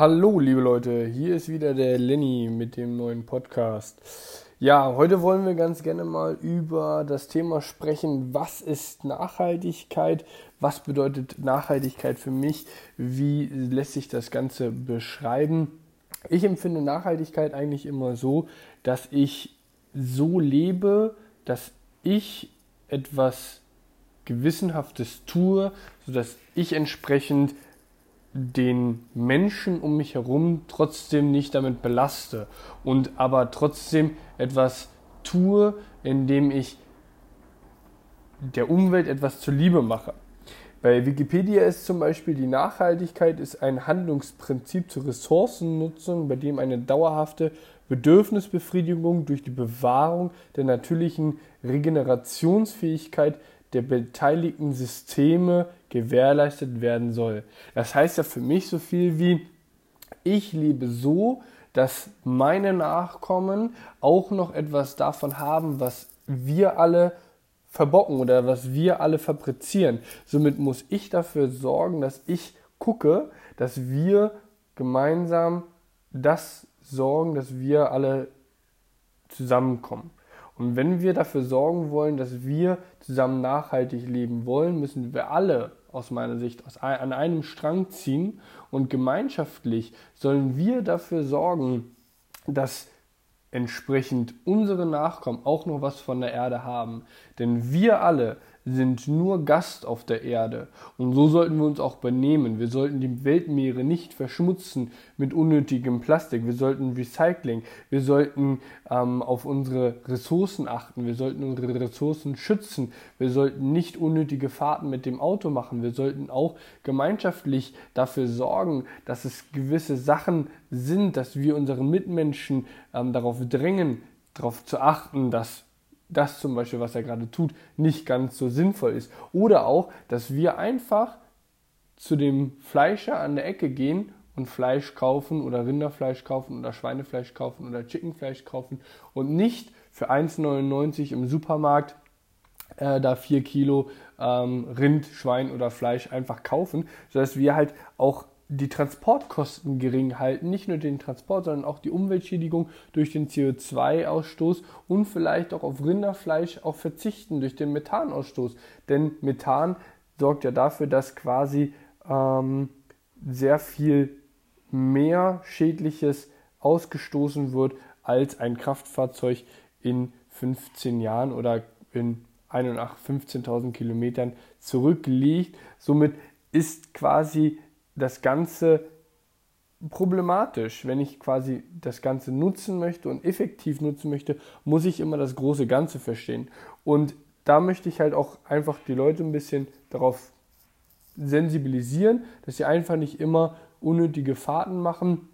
Hallo, liebe Leute, hier ist wieder der Lenny mit dem neuen Podcast. Ja, heute wollen wir ganz gerne mal über das Thema sprechen, was ist Nachhaltigkeit, was bedeutet Nachhaltigkeit für mich, wie lässt sich das Ganze beschreiben. Ich empfinde Nachhaltigkeit eigentlich immer so, dass ich so lebe, dass ich etwas Gewissenhaftes tue, sodass ich entsprechend den Menschen um mich herum trotzdem nicht damit belaste und aber trotzdem etwas tue, indem ich der Umwelt etwas zuliebe mache. Bei Wikipedia ist zum Beispiel die Nachhaltigkeit ist ein Handlungsprinzip zur Ressourcennutzung, bei dem eine dauerhafte Bedürfnisbefriedigung durch die Bewahrung der natürlichen Regenerationsfähigkeit der beteiligten Systeme gewährleistet werden soll. Das heißt ja für mich so viel wie, ich lebe so, dass meine Nachkommen auch noch etwas davon haben, was wir alle verbocken oder was wir alle fabrizieren. Somit muss ich dafür sorgen, dass ich gucke, dass wir gemeinsam das sorgen, dass wir alle zusammenkommen. Und wenn wir dafür sorgen wollen, dass wir zusammen nachhaltig leben wollen, müssen wir alle aus meiner Sicht aus, an einem Strang ziehen und gemeinschaftlich sollen wir dafür sorgen, dass entsprechend unsere Nachkommen auch noch was von der Erde haben. Denn wir alle sind nur Gast auf der Erde. Und so sollten wir uns auch benehmen. Wir sollten die Weltmeere nicht verschmutzen mit unnötigem Plastik. Wir sollten Recycling, wir sollten ähm, auf unsere Ressourcen achten, wir sollten unsere Ressourcen schützen, wir sollten nicht unnötige Fahrten mit dem Auto machen. Wir sollten auch gemeinschaftlich dafür sorgen, dass es gewisse Sachen sind, dass wir unseren Mitmenschen ähm, darauf drängen, darauf zu achten, dass das zum Beispiel, was er gerade tut, nicht ganz so sinnvoll ist. Oder auch, dass wir einfach zu dem Fleischer an der Ecke gehen und Fleisch kaufen oder Rinderfleisch kaufen oder Schweinefleisch kaufen oder Chickenfleisch kaufen und nicht für 1,99 im Supermarkt äh, da 4 Kilo ähm, Rind, Schwein oder Fleisch einfach kaufen, sodass wir halt auch die Transportkosten gering halten, nicht nur den Transport, sondern auch die Umweltschädigung durch den CO2-Ausstoß und vielleicht auch auf Rinderfleisch auch verzichten durch den Methanausstoß. Denn Methan sorgt ja dafür, dass quasi ähm, sehr viel mehr Schädliches ausgestoßen wird, als ein Kraftfahrzeug in 15 Jahren oder in 15.000 Kilometern zurückliegt. Somit ist quasi das Ganze problematisch. Wenn ich quasi das Ganze nutzen möchte und effektiv nutzen möchte, muss ich immer das große Ganze verstehen. Und da möchte ich halt auch einfach die Leute ein bisschen darauf sensibilisieren, dass sie einfach nicht immer unnötige Fahrten machen.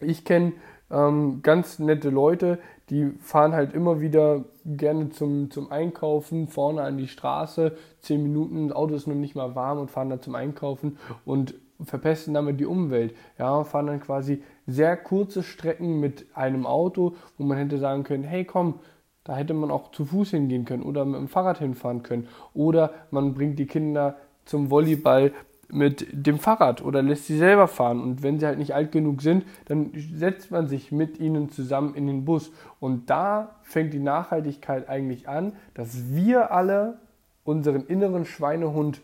Ich kenne ähm, ganz nette Leute, die fahren halt immer wieder gerne zum, zum Einkaufen vorne an die Straße, zehn Minuten, das Auto ist noch nicht mal warm und fahren dann zum Einkaufen und verpesten damit die Umwelt. Ja, fahren dann quasi sehr kurze Strecken mit einem Auto, wo man hätte sagen können, hey komm, da hätte man auch zu Fuß hingehen können oder mit dem Fahrrad hinfahren können. Oder man bringt die Kinder zum Volleyball mit dem Fahrrad oder lässt sie selber fahren. Und wenn sie halt nicht alt genug sind, dann setzt man sich mit ihnen zusammen in den Bus. Und da fängt die Nachhaltigkeit eigentlich an, dass wir alle unseren inneren Schweinehund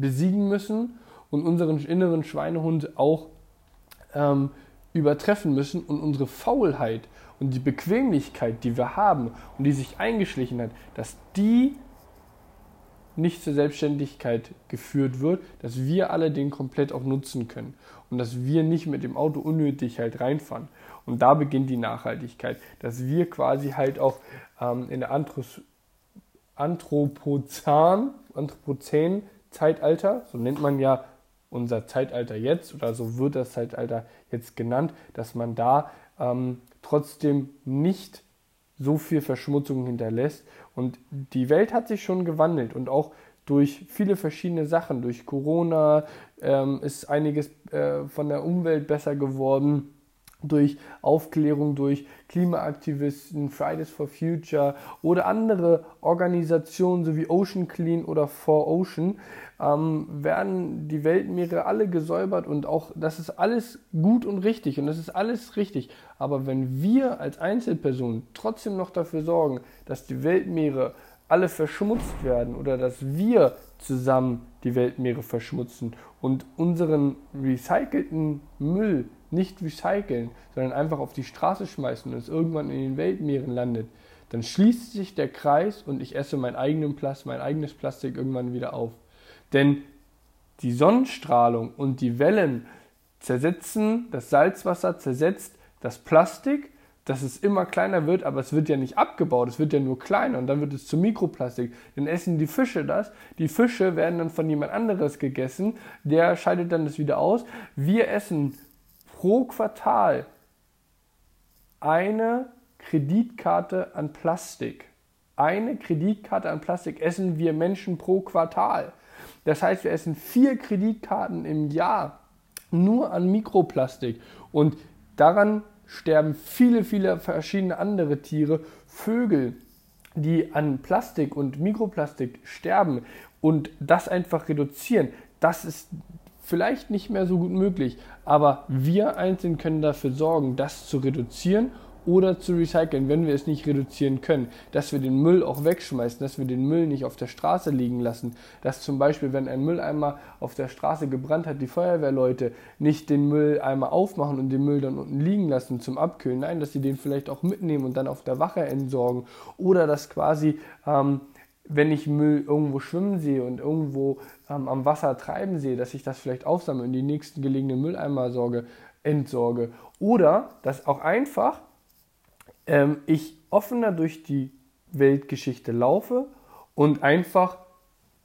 besiegen müssen und unseren inneren Schweinehund auch ähm, übertreffen müssen und unsere Faulheit und die Bequemlichkeit, die wir haben und die sich eingeschlichen hat, dass die nicht zur Selbstständigkeit geführt wird, dass wir alle den komplett auch nutzen können und dass wir nicht mit dem Auto unnötig halt reinfahren. Und da beginnt die Nachhaltigkeit, dass wir quasi halt auch ähm, in der Anthros Anthropozän, Anthropozän Zeitalter, so nennt man ja unser Zeitalter jetzt oder so wird das Zeitalter jetzt genannt, dass man da ähm, trotzdem nicht so viel Verschmutzung hinterlässt. Und die Welt hat sich schon gewandelt und auch durch viele verschiedene Sachen, durch Corona ähm, ist einiges äh, von der Umwelt besser geworden durch Aufklärung durch Klimaaktivisten, Fridays for Future oder andere Organisationen sowie Ocean Clean oder For Ocean ähm, werden die Weltmeere alle gesäubert und auch das ist alles gut und richtig und das ist alles richtig. Aber wenn wir als Einzelpersonen trotzdem noch dafür sorgen, dass die Weltmeere alle verschmutzt werden oder dass wir zusammen die Weltmeere verschmutzen und unseren recycelten Müll nicht recyceln, sondern einfach auf die Straße schmeißen und es irgendwann in den Weltmeeren landet, dann schließt sich der Kreis und ich esse mein, eigenen Plast mein eigenes Plastik irgendwann wieder auf. Denn die Sonnenstrahlung und die Wellen zersetzen, das Salzwasser zersetzt das Plastik, dass es immer kleiner wird, aber es wird ja nicht abgebaut, es wird ja nur kleiner und dann wird es zu Mikroplastik. Dann essen die Fische das, die Fische werden dann von jemand anderes gegessen, der scheidet dann das wieder aus. Wir essen pro Quartal eine Kreditkarte an Plastik. Eine Kreditkarte an Plastik essen wir Menschen pro Quartal. Das heißt, wir essen vier Kreditkarten im Jahr nur an Mikroplastik. Und daran sterben viele, viele verschiedene andere Tiere, Vögel, die an Plastik und Mikroplastik sterben und das einfach reduzieren. Das ist vielleicht nicht mehr so gut möglich, aber wir einzeln können dafür sorgen, das zu reduzieren oder zu recyceln, wenn wir es nicht reduzieren können, dass wir den Müll auch wegschmeißen, dass wir den Müll nicht auf der Straße liegen lassen, dass zum Beispiel, wenn ein Mülleimer auf der Straße gebrannt hat, die Feuerwehrleute nicht den Mülleimer aufmachen und den Müll dann unten liegen lassen zum Abkühlen, nein, dass sie den vielleicht auch mitnehmen und dann auf der Wache entsorgen. Oder dass quasi ähm, wenn ich Müll irgendwo schwimmen sehe und irgendwo ähm, am Wasser treiben sehe, dass ich das vielleicht aufsammle und die nächsten gelegenen Mülleimer sorge, entsorge. Oder dass auch einfach ähm, ich offener durch die Weltgeschichte laufe und einfach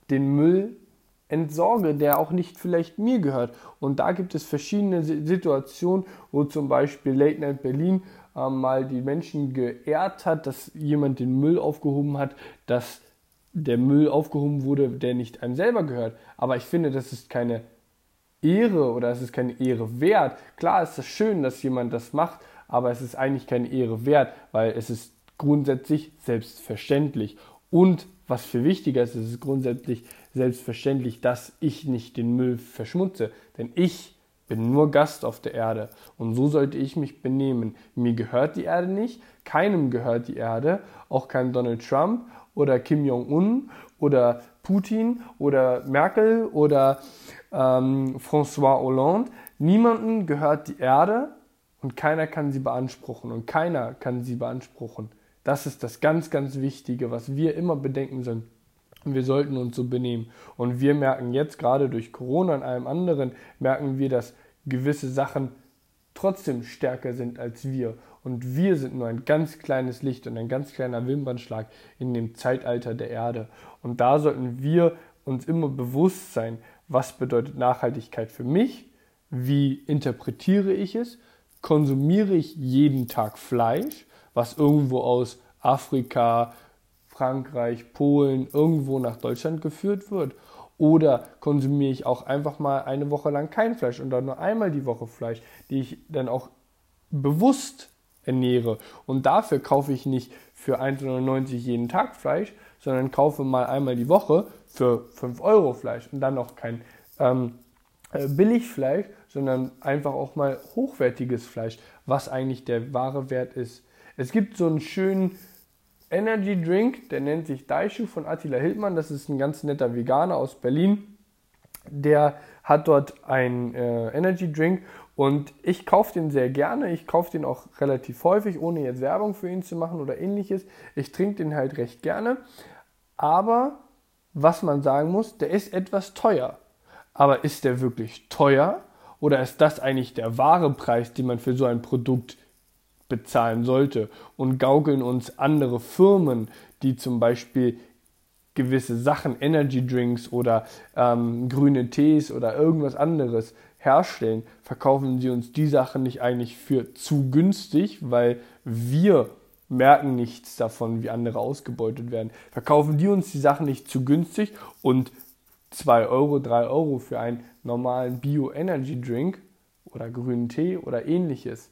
den Müll entsorge, der auch nicht vielleicht mir gehört. Und da gibt es verschiedene Situationen, wo zum Beispiel Late Night Berlin äh, mal die Menschen geehrt hat, dass jemand den Müll aufgehoben hat, dass der Müll aufgehoben wurde, der nicht einem selber gehört. Aber ich finde, das ist keine Ehre oder es ist keine Ehre wert. Klar ist es schön, dass jemand das macht, aber es ist eigentlich keine Ehre wert, weil es ist grundsätzlich selbstverständlich. Und was viel wichtiger ist, es ist grundsätzlich selbstverständlich, dass ich nicht den Müll verschmutze. Denn ich bin nur Gast auf der Erde und so sollte ich mich benehmen. Mir gehört die Erde nicht, keinem gehört die Erde, auch kein Donald Trump oder Kim Jong-un oder Putin oder Merkel oder ähm, François Hollande. Niemandem gehört die Erde und keiner kann sie beanspruchen und keiner kann sie beanspruchen. Das ist das ganz, ganz Wichtige, was wir immer bedenken sollen. Und wir sollten uns so benehmen. Und wir merken jetzt gerade durch Corona und allem anderen, merken wir, dass gewisse Sachen trotzdem stärker sind als wir. Und wir sind nur ein ganz kleines Licht und ein ganz kleiner Wimpernschlag in dem Zeitalter der Erde. Und da sollten wir uns immer bewusst sein, was bedeutet Nachhaltigkeit für mich, wie interpretiere ich es konsumiere ich jeden Tag Fleisch, was irgendwo aus Afrika, Frankreich, Polen, irgendwo nach Deutschland geführt wird? Oder konsumiere ich auch einfach mal eine Woche lang kein Fleisch und dann nur einmal die Woche Fleisch, die ich dann auch bewusst ernähre? Und dafür kaufe ich nicht für 1,99 jeden Tag Fleisch, sondern kaufe mal einmal die Woche für 5 Euro Fleisch und dann noch kein ähm, äh, Billigfleisch, sondern einfach auch mal hochwertiges Fleisch, was eigentlich der wahre Wert ist. Es gibt so einen schönen Energy Drink, der nennt sich Daishu von Attila Hildmann. Das ist ein ganz netter Veganer aus Berlin. Der hat dort einen äh, Energy Drink und ich kaufe den sehr gerne. Ich kaufe den auch relativ häufig, ohne jetzt Werbung für ihn zu machen oder ähnliches. Ich trinke den halt recht gerne. Aber was man sagen muss, der ist etwas teuer. Aber ist der wirklich teuer oder ist das eigentlich der wahre Preis, den man für so ein Produkt bezahlen sollte? Und gaukeln uns andere Firmen, die zum Beispiel gewisse Sachen, Energy Drinks oder ähm, grüne Tees oder irgendwas anderes herstellen, verkaufen sie uns die Sachen nicht eigentlich für zu günstig, weil wir merken nichts davon, wie andere ausgebeutet werden. Verkaufen die uns die Sachen nicht zu günstig und 2 Euro, 3 Euro für einen normalen Bio-Energy-Drink oder grünen Tee oder ähnliches,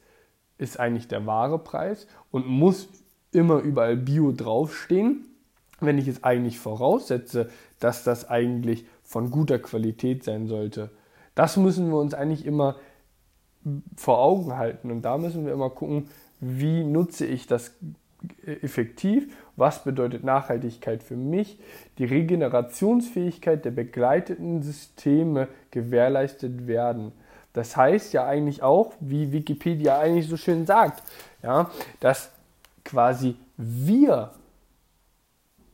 ist eigentlich der wahre Preis und muss immer überall Bio draufstehen, wenn ich es eigentlich voraussetze, dass das eigentlich von guter Qualität sein sollte. Das müssen wir uns eigentlich immer vor Augen halten und da müssen wir immer gucken, wie nutze ich das effektiv, was bedeutet Nachhaltigkeit für mich, die Regenerationsfähigkeit der begleiteten Systeme gewährleistet werden. Das heißt ja eigentlich auch, wie Wikipedia eigentlich so schön sagt, ja, dass quasi wir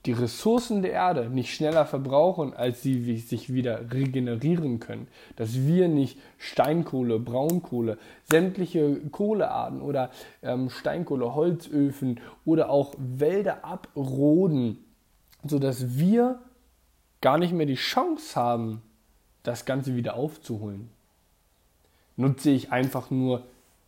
die Ressourcen der Erde nicht schneller verbrauchen, als sie sich wieder regenerieren können. Dass wir nicht Steinkohle, Braunkohle, sämtliche Kohlearten oder ähm, Steinkohle, Holzöfen oder auch Wälder abroden, sodass wir gar nicht mehr die Chance haben, das Ganze wieder aufzuholen. Nutze ich einfach nur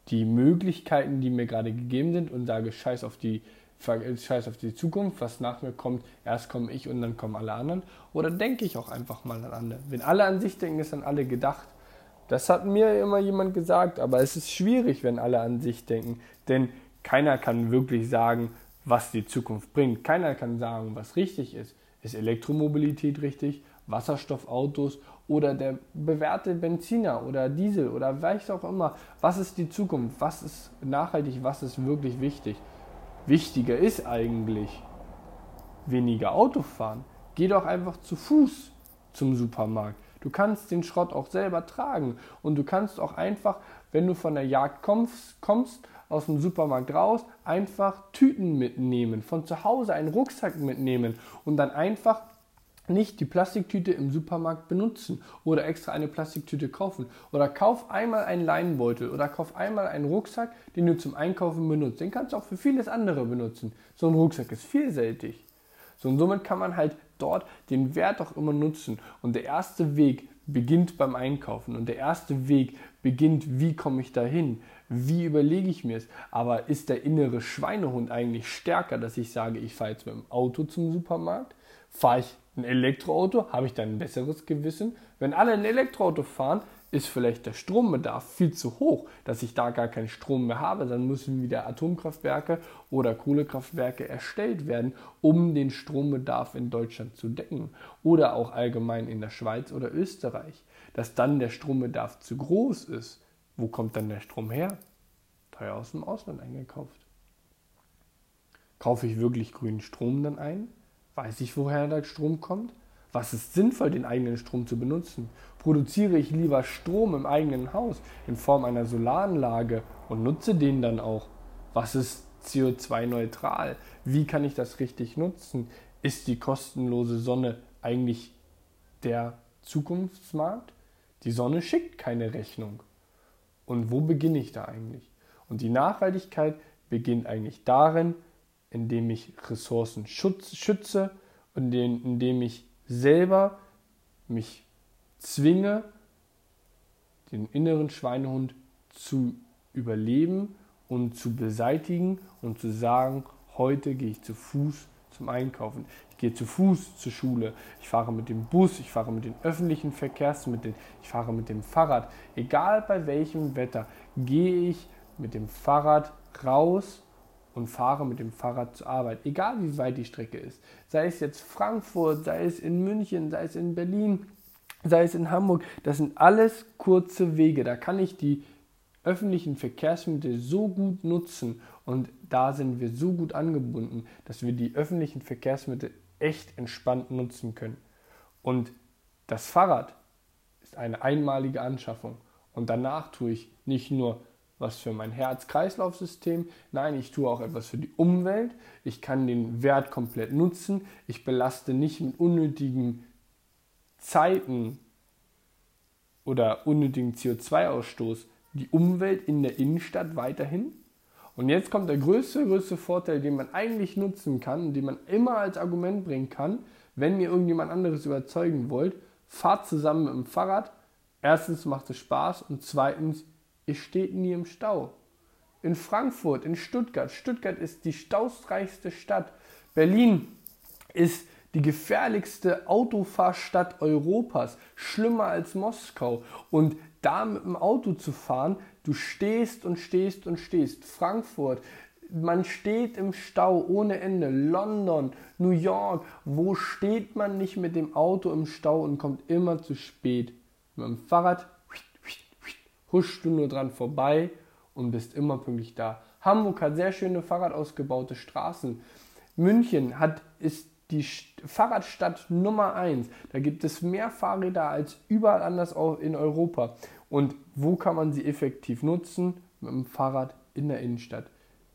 die Möglichkeiten, die mir gerade gegeben sind und sage Scheiß auf die Scheiß auf die Zukunft, was nach mir kommt, erst komme ich und dann kommen alle anderen. Oder denke ich auch einfach mal an andere. Wenn alle an sich denken, ist an alle gedacht. Das hat mir immer jemand gesagt, aber es ist schwierig, wenn alle an sich denken, denn keiner kann wirklich sagen, was die Zukunft bringt. Keiner kann sagen, was richtig ist. Ist Elektromobilität richtig? Wasserstoffautos oder der bewährte Benziner oder Diesel oder was auch immer. Was ist die Zukunft? Was ist nachhaltig? Was ist wirklich wichtig? Wichtiger ist eigentlich weniger Auto fahren. Geh doch einfach zu Fuß zum Supermarkt. Du kannst den Schrott auch selber tragen und du kannst auch einfach, wenn du von der Jagd kommst, kommst aus dem Supermarkt raus, einfach Tüten mitnehmen, von zu Hause einen Rucksack mitnehmen und dann einfach nicht die Plastiktüte im Supermarkt benutzen oder extra eine Plastiktüte kaufen. Oder kauf einmal einen Leinenbeutel oder kauf einmal einen Rucksack, den du zum Einkaufen benutzt. Den kannst du auch für vieles andere benutzen. So ein Rucksack ist vielseitig. So und somit kann man halt dort den Wert auch immer nutzen. Und der erste Weg beginnt beim Einkaufen. Und der erste Weg beginnt, wie komme ich dahin? Wie überlege ich mir es? Aber ist der innere Schweinehund eigentlich stärker, dass ich sage, ich fahre jetzt mit dem Auto zum Supermarkt? Fahre ich ein Elektroauto, habe ich dann ein besseres Gewissen. Wenn alle ein Elektroauto fahren, ist vielleicht der Strombedarf viel zu hoch, dass ich da gar keinen Strom mehr habe. Dann müssen wieder Atomkraftwerke oder Kohlekraftwerke erstellt werden, um den Strombedarf in Deutschland zu decken. Oder auch allgemein in der Schweiz oder Österreich. Dass dann der Strombedarf zu groß ist. Wo kommt dann der Strom her? Teuer aus dem Ausland eingekauft. Kaufe ich wirklich grünen Strom dann ein? Weiß ich, woher der Strom kommt? Was ist sinnvoll, den eigenen Strom zu benutzen? Produziere ich lieber Strom im eigenen Haus in Form einer Solaranlage und nutze den dann auch? Was ist CO2-neutral? Wie kann ich das richtig nutzen? Ist die kostenlose Sonne eigentlich der Zukunftsmarkt? Die Sonne schickt keine Rechnung. Und wo beginne ich da eigentlich? Und die Nachhaltigkeit beginnt eigentlich darin, indem ich Ressourcen schütze und indem ich selber mich zwinge, den inneren Schweinehund zu überleben und zu beseitigen und zu sagen, heute gehe ich zu Fuß zum Einkaufen. Ich gehe zu Fuß zur Schule. Ich fahre mit dem Bus, ich fahre mit den öffentlichen Verkehrsmitteln, ich fahre mit dem Fahrrad. Egal bei welchem Wetter, gehe ich mit dem Fahrrad raus und fahre mit dem Fahrrad zur Arbeit, egal wie weit die Strecke ist. Sei es jetzt Frankfurt, sei es in München, sei es in Berlin, sei es in Hamburg, das sind alles kurze Wege. Da kann ich die öffentlichen Verkehrsmittel so gut nutzen und da sind wir so gut angebunden, dass wir die öffentlichen Verkehrsmittel echt entspannt nutzen können. Und das Fahrrad ist eine einmalige Anschaffung und danach tue ich nicht nur was für mein Herz-Kreislauf-System. Nein, ich tue auch etwas für die Umwelt. Ich kann den Wert komplett nutzen. Ich belaste nicht mit unnötigen Zeiten oder unnötigen CO2-Ausstoß die Umwelt in der Innenstadt weiterhin. Und jetzt kommt der größte, größte Vorteil, den man eigentlich nutzen kann und den man immer als Argument bringen kann, wenn ihr irgendjemand anderes überzeugen wollt. Fahrt zusammen mit dem Fahrrad. Erstens macht es Spaß und zweitens Ihr steht nie im Stau. In Frankfurt, in Stuttgart. Stuttgart ist die stausreichste Stadt. Berlin ist die gefährlichste Autofahrstadt Europas, schlimmer als Moskau. Und da mit dem Auto zu fahren, du stehst und stehst und stehst. Frankfurt, man steht im Stau ohne Ende. London, New York, wo steht man nicht mit dem Auto im Stau und kommt immer zu spät? Mit dem Fahrrad huschst du nur dran vorbei und bist immer pünktlich da. Hamburg hat sehr schöne Fahrradausgebaute Straßen. München hat, ist die Fahrradstadt Nummer 1. Da gibt es mehr Fahrräder als überall anders in Europa. Und wo kann man sie effektiv nutzen? Mit dem Fahrrad in der Innenstadt.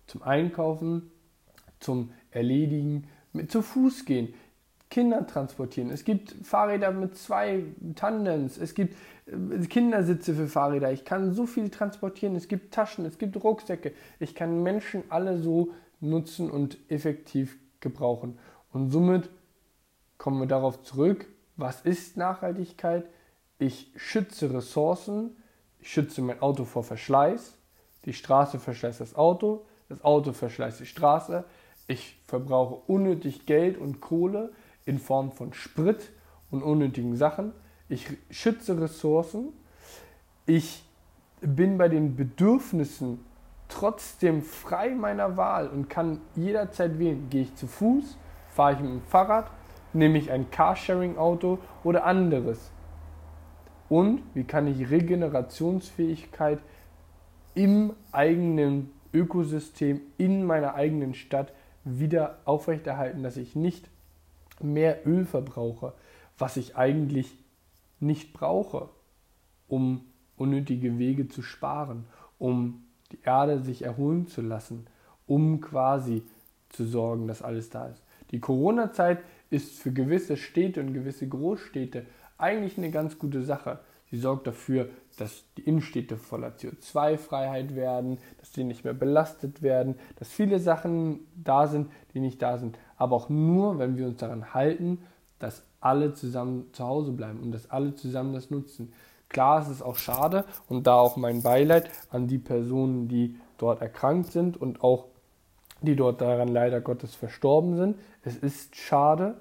Zum Einkaufen, zum Erledigen, mit zu Fuß gehen, Kinder transportieren. Es gibt Fahrräder mit zwei Tandems, es gibt äh, Kindersitze für Fahrräder. Ich kann so viel transportieren. Es gibt Taschen, es gibt Rucksäcke. Ich kann Menschen alle so nutzen und effektiv gebrauchen. Und somit kommen wir darauf zurück, was ist Nachhaltigkeit? Ich schütze Ressourcen, ich schütze mein Auto vor Verschleiß, die Straße verschleißt das Auto, das Auto verschleißt die Straße, ich verbrauche unnötig Geld und Kohle in Form von Sprit und unnötigen Sachen, ich schütze Ressourcen, ich bin bei den Bedürfnissen trotzdem frei meiner Wahl und kann jederzeit wählen, gehe ich zu Fuß, Fahre ich mit dem Fahrrad? Nehme ich ein Carsharing-Auto oder anderes? Und wie kann ich Regenerationsfähigkeit im eigenen Ökosystem, in meiner eigenen Stadt wieder aufrechterhalten, dass ich nicht mehr Öl verbrauche, was ich eigentlich nicht brauche, um unnötige Wege zu sparen, um die Erde sich erholen zu lassen, um quasi zu sorgen, dass alles da ist. Die Corona-Zeit ist für gewisse Städte und gewisse Großstädte eigentlich eine ganz gute Sache. Sie sorgt dafür, dass die Innenstädte voller CO2-Freiheit werden, dass sie nicht mehr belastet werden, dass viele Sachen da sind, die nicht da sind. Aber auch nur, wenn wir uns daran halten, dass alle zusammen zu Hause bleiben und dass alle zusammen das nutzen. Klar, es ist auch schade und da auch mein Beileid an die Personen, die dort erkrankt sind und auch die dort daran leider Gottes verstorben sind. Es ist schade,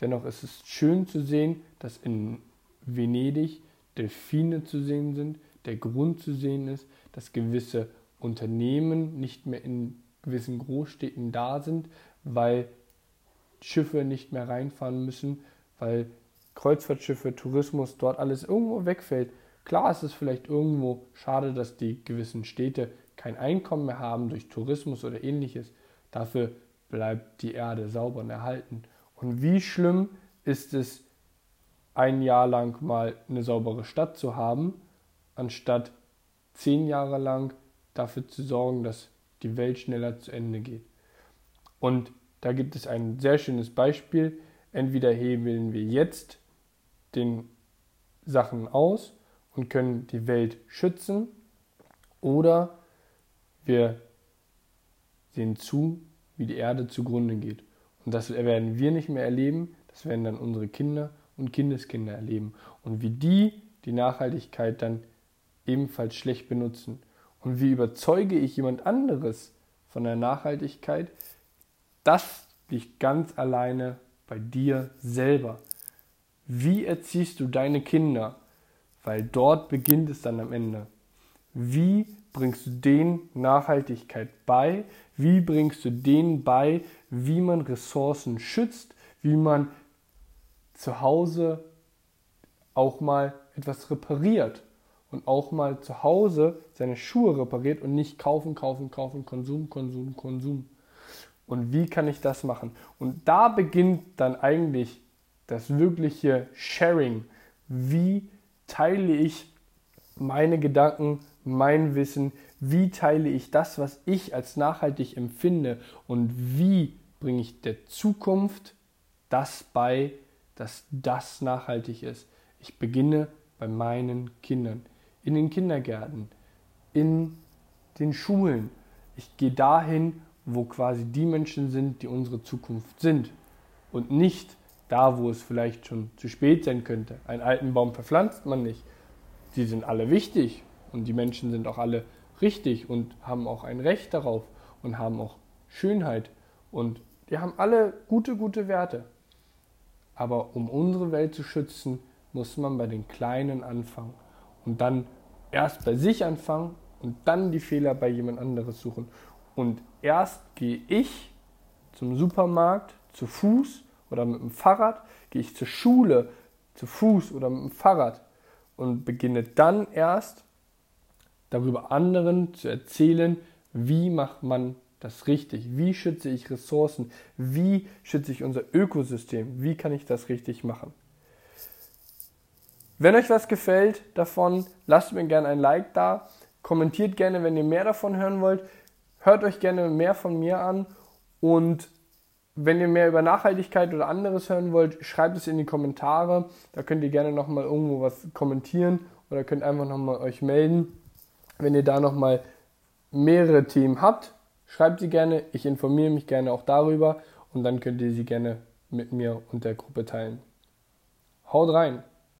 dennoch ist es schön zu sehen, dass in Venedig Delfine zu sehen sind, der Grund zu sehen ist, dass gewisse Unternehmen nicht mehr in gewissen Großstädten da sind, weil Schiffe nicht mehr reinfahren müssen, weil Kreuzfahrtschiffe, Tourismus, dort alles irgendwo wegfällt. Klar ist es vielleicht irgendwo schade, dass die gewissen Städte kein Einkommen mehr haben durch Tourismus oder ähnliches. Dafür bleibt die Erde sauber und erhalten. Und wie schlimm ist es, ein Jahr lang mal eine saubere Stadt zu haben, anstatt zehn Jahre lang dafür zu sorgen, dass die Welt schneller zu Ende geht. Und da gibt es ein sehr schönes Beispiel. Entweder hebeln wir jetzt den Sachen aus und können die Welt schützen, oder wir sehen zu, wie die Erde zugrunde geht. Und das werden wir nicht mehr erleben, das werden dann unsere Kinder und Kindeskinder erleben. Und wie die die Nachhaltigkeit dann ebenfalls schlecht benutzen. Und wie überzeuge ich jemand anderes von der Nachhaltigkeit, das liegt ganz alleine bei dir selber. Wie erziehst du deine Kinder? Weil dort beginnt es dann am Ende. Wie bringst du denen Nachhaltigkeit bei? Wie bringst du denen bei, wie man Ressourcen schützt, wie man zu Hause auch mal etwas repariert und auch mal zu Hause seine Schuhe repariert und nicht kaufen, kaufen, kaufen, Konsum, Konsum, Konsum. Und wie kann ich das machen? Und da beginnt dann eigentlich das wirkliche Sharing. Wie teile ich meine Gedanken mein Wissen, wie teile ich das, was ich als nachhaltig empfinde und wie bringe ich der Zukunft das bei, dass das nachhaltig ist. Ich beginne bei meinen Kindern, in den Kindergärten, in den Schulen. Ich gehe dahin, wo quasi die Menschen sind, die unsere Zukunft sind und nicht da, wo es vielleicht schon zu spät sein könnte. Einen alten Baum verpflanzt man nicht. Die sind alle wichtig und die Menschen sind auch alle richtig und haben auch ein Recht darauf und haben auch Schönheit und die haben alle gute, gute Werte. Aber um unsere Welt zu schützen, muss man bei den Kleinen anfangen. Und dann erst bei sich anfangen und dann die Fehler bei jemand anderes suchen. Und erst gehe ich zum Supermarkt zu Fuß oder mit dem Fahrrad, gehe ich zur Schule zu Fuß oder mit dem Fahrrad und beginne dann erst darüber anderen zu erzählen, wie macht man das richtig, wie schütze ich Ressourcen, wie schütze ich unser Ökosystem, wie kann ich das richtig machen. Wenn euch was gefällt davon, lasst mir gerne ein Like da, kommentiert gerne, wenn ihr mehr davon hören wollt, hört euch gerne mehr von mir an und wenn ihr mehr über Nachhaltigkeit oder anderes hören wollt, schreibt es in die Kommentare. Da könnt ihr gerne nochmal irgendwo was kommentieren oder könnt einfach nochmal euch melden. Wenn ihr da nochmal mehrere Themen habt, schreibt sie gerne. Ich informiere mich gerne auch darüber und dann könnt ihr sie gerne mit mir und der Gruppe teilen. Haut rein!